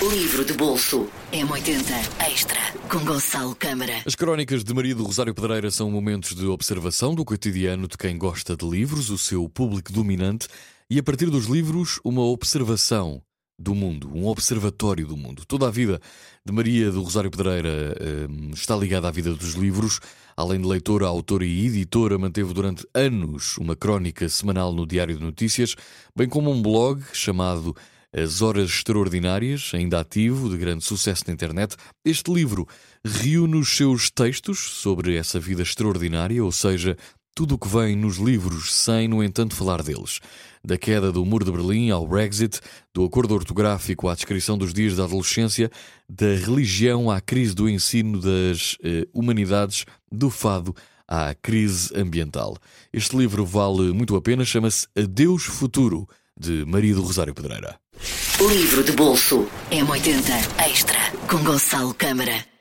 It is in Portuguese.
Livro de bolso M80 Extra com Gonçalo Câmara. As crónicas de Maria do Rosário Pedreira são momentos de observação do cotidiano de quem gosta de livros, o seu público dominante, e a partir dos livros, uma observação do mundo, um observatório do mundo. Toda a vida de Maria do Rosário Pedreira hum, está ligada à vida dos livros. Além de leitora, autora e editora, manteve durante anos uma crónica semanal no Diário de Notícias, bem como um blog chamado As Horas Extraordinárias, ainda ativo, de grande sucesso na internet. Este livro reúne os seus textos sobre essa vida extraordinária, ou seja, tudo o que vem nos livros, sem, no entanto, falar deles. Da queda do Muro de Berlim ao Brexit, do acordo ortográfico à descrição dos dias da adolescência, da religião à crise do ensino das eh, humanidades, do fado à crise ambiental. Este livro vale muito a pena, chama-se Adeus Futuro, de Maria do Rosário Pedreira. Livro de bolso M80 Extra com Gonçalo Câmara.